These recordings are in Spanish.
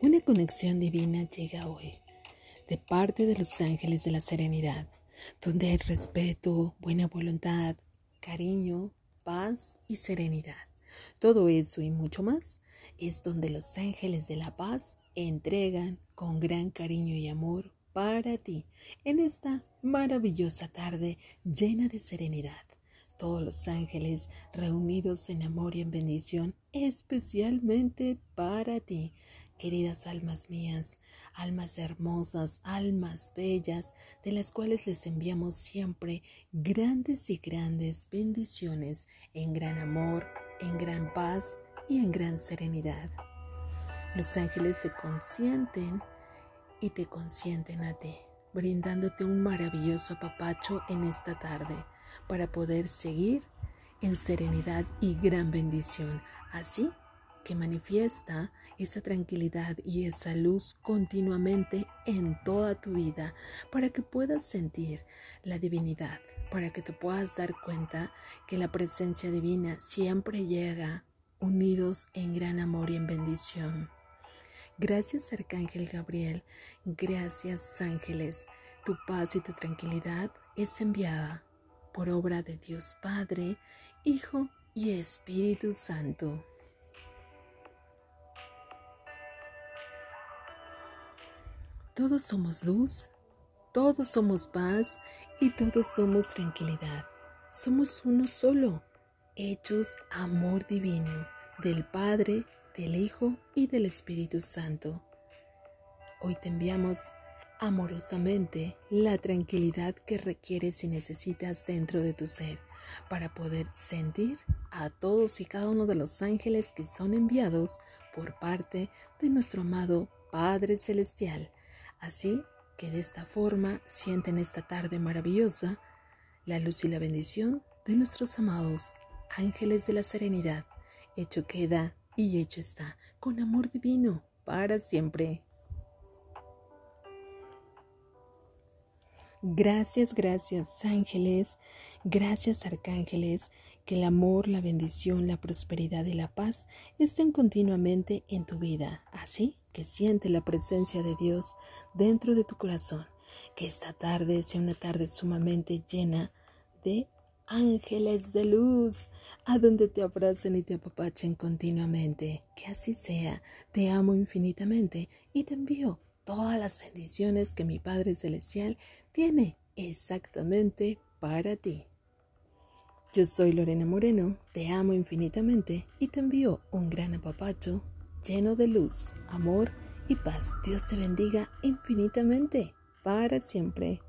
Una conexión divina llega hoy de parte de los ángeles de la serenidad, donde hay respeto, buena voluntad, cariño, paz y serenidad. Todo eso y mucho más es donde los ángeles de la paz entregan con gran cariño y amor para ti en esta maravillosa tarde llena de serenidad. Todos los ángeles reunidos en amor y en bendición, especialmente para ti, queridas almas mías, almas hermosas, almas bellas, de las cuales les enviamos siempre grandes y grandes bendiciones en gran amor, en gran paz y en gran serenidad. Los ángeles se consienten y te consienten a ti, brindándote un maravilloso apapacho en esta tarde para poder seguir en serenidad y gran bendición. Así que manifiesta esa tranquilidad y esa luz continuamente en toda tu vida para que puedas sentir la divinidad, para que te puedas dar cuenta que la presencia divina siempre llega unidos en gran amor y en bendición. Gracias Arcángel Gabriel, gracias ángeles, tu paz y tu tranquilidad es enviada por obra de Dios Padre, Hijo y Espíritu Santo. Todos somos luz, todos somos paz y todos somos tranquilidad. Somos uno solo, hechos amor divino del Padre, del Hijo y del Espíritu Santo. Hoy te enviamos amorosamente la tranquilidad que requieres y necesitas dentro de tu ser para poder sentir a todos y cada uno de los ángeles que son enviados por parte de nuestro amado Padre Celestial Así que de esta forma sienten esta tarde maravillosa la luz y la bendición de nuestros amados ángeles de la serenidad. Hecho queda y hecho está, con amor divino, para siempre. Gracias, gracias ángeles, gracias arcángeles, que el amor, la bendición, la prosperidad y la paz estén continuamente en tu vida, así que siente la presencia de Dios dentro de tu corazón. Que esta tarde sea una tarde sumamente llena de ángeles de luz, a donde te abracen y te apapachen continuamente. Que así sea. Te amo infinitamente y te envío todas las bendiciones que mi Padre Celestial tiene exactamente para ti. Yo soy Lorena Moreno, te amo infinitamente y te envío un gran apapacho lleno de luz, amor y paz. Dios te bendiga infinitamente para siempre.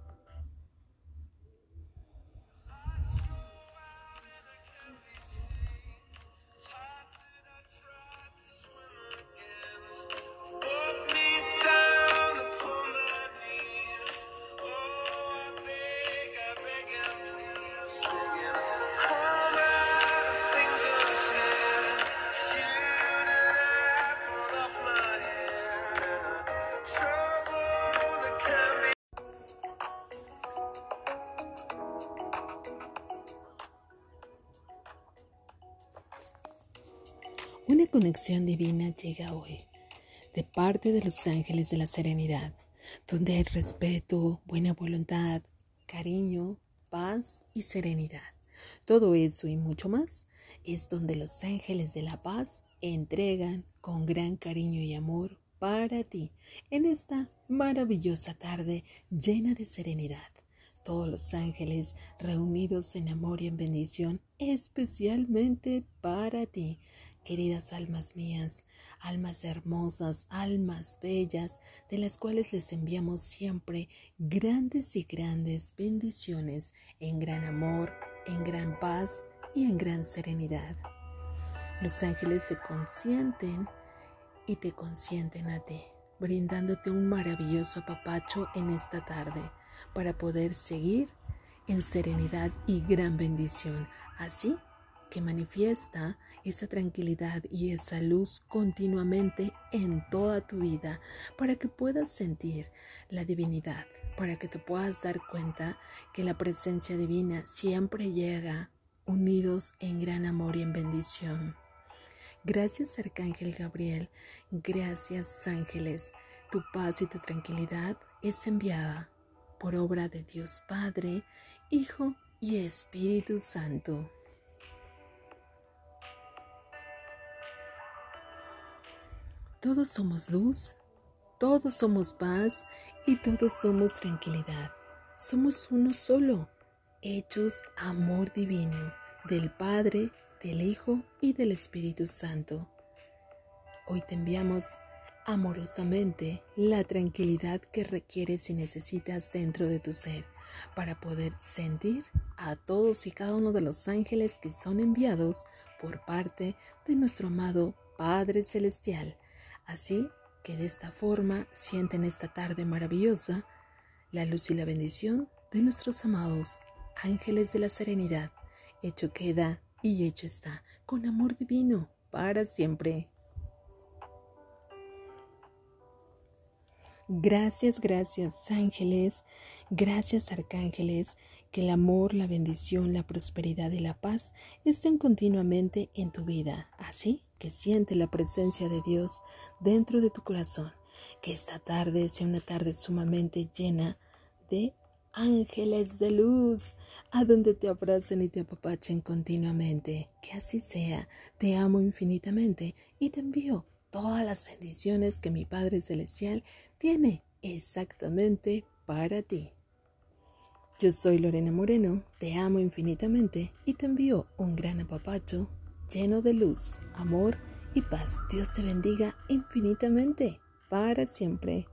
Conexión divina llega hoy de parte de los ángeles de la serenidad, donde hay respeto, buena voluntad, cariño, paz y serenidad. Todo eso y mucho más es donde los ángeles de la paz entregan con gran cariño y amor para ti en esta maravillosa tarde llena de serenidad. Todos los ángeles reunidos en amor y en bendición, especialmente para ti queridas almas mías, almas hermosas, almas bellas, de las cuales les enviamos siempre grandes y grandes bendiciones en gran amor, en gran paz y en gran serenidad. Los ángeles se consienten y te consienten a ti, brindándote un maravilloso apapacho en esta tarde para poder seguir en serenidad y gran bendición. Así que manifiesta esa tranquilidad y esa luz continuamente en toda tu vida para que puedas sentir la divinidad, para que te puedas dar cuenta que la presencia divina siempre llega unidos en gran amor y en bendición. Gracias Arcángel Gabriel, gracias ángeles, tu paz y tu tranquilidad es enviada por obra de Dios Padre, Hijo y Espíritu Santo. Todos somos luz, todos somos paz y todos somos tranquilidad. Somos uno solo, hechos amor divino del Padre, del Hijo y del Espíritu Santo. Hoy te enviamos amorosamente la tranquilidad que requieres y necesitas dentro de tu ser para poder sentir a todos y cada uno de los ángeles que son enviados por parte de nuestro amado Padre Celestial. Así que de esta forma sienten esta tarde maravillosa la luz y la bendición de nuestros amados ángeles de la serenidad. Hecho queda y hecho está, con amor divino, para siempre. Gracias, gracias ángeles, gracias arcángeles, que el amor, la bendición, la prosperidad y la paz estén continuamente en tu vida, así que siente la presencia de Dios dentro de tu corazón, que esta tarde sea una tarde sumamente llena de ángeles de luz, a donde te abracen y te apapachen continuamente. Que así sea, te amo infinitamente y te envío todas las bendiciones que mi Padre Celestial tiene exactamente para ti. Yo soy Lorena Moreno, te amo infinitamente y te envío un gran apapacho lleno de luz, amor y paz. Dios te bendiga infinitamente para siempre.